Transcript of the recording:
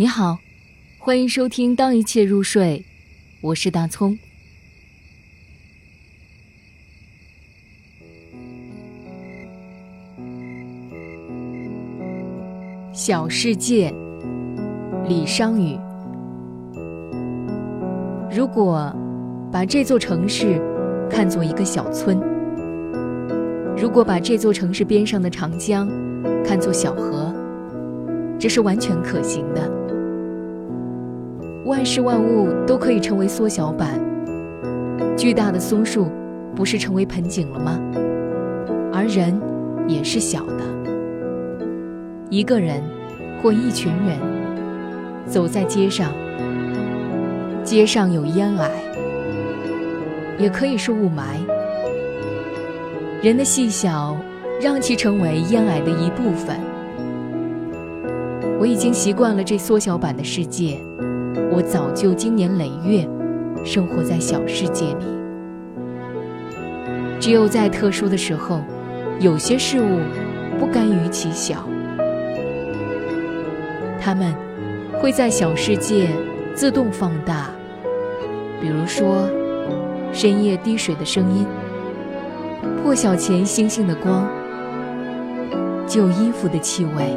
你好，欢迎收听《当一切入睡》，我是大葱。小世界，李商隐。如果把这座城市看作一个小村，如果把这座城市边上的长江看作小河，这是完全可行的。万事万物都可以成为缩小版，巨大的松树不是成为盆景了吗？而人也是小的，一个人或一群人走在街上，街上有烟霭，也可以是雾霾。人的细小让其成为烟霭的一部分。我已经习惯了这缩小版的世界。我早就经年累月生活在小世界里，只有在特殊的时候，有些事物不甘于其小，它们会在小世界自动放大。比如说，深夜滴水的声音，破晓前星星的光，旧衣服的气味。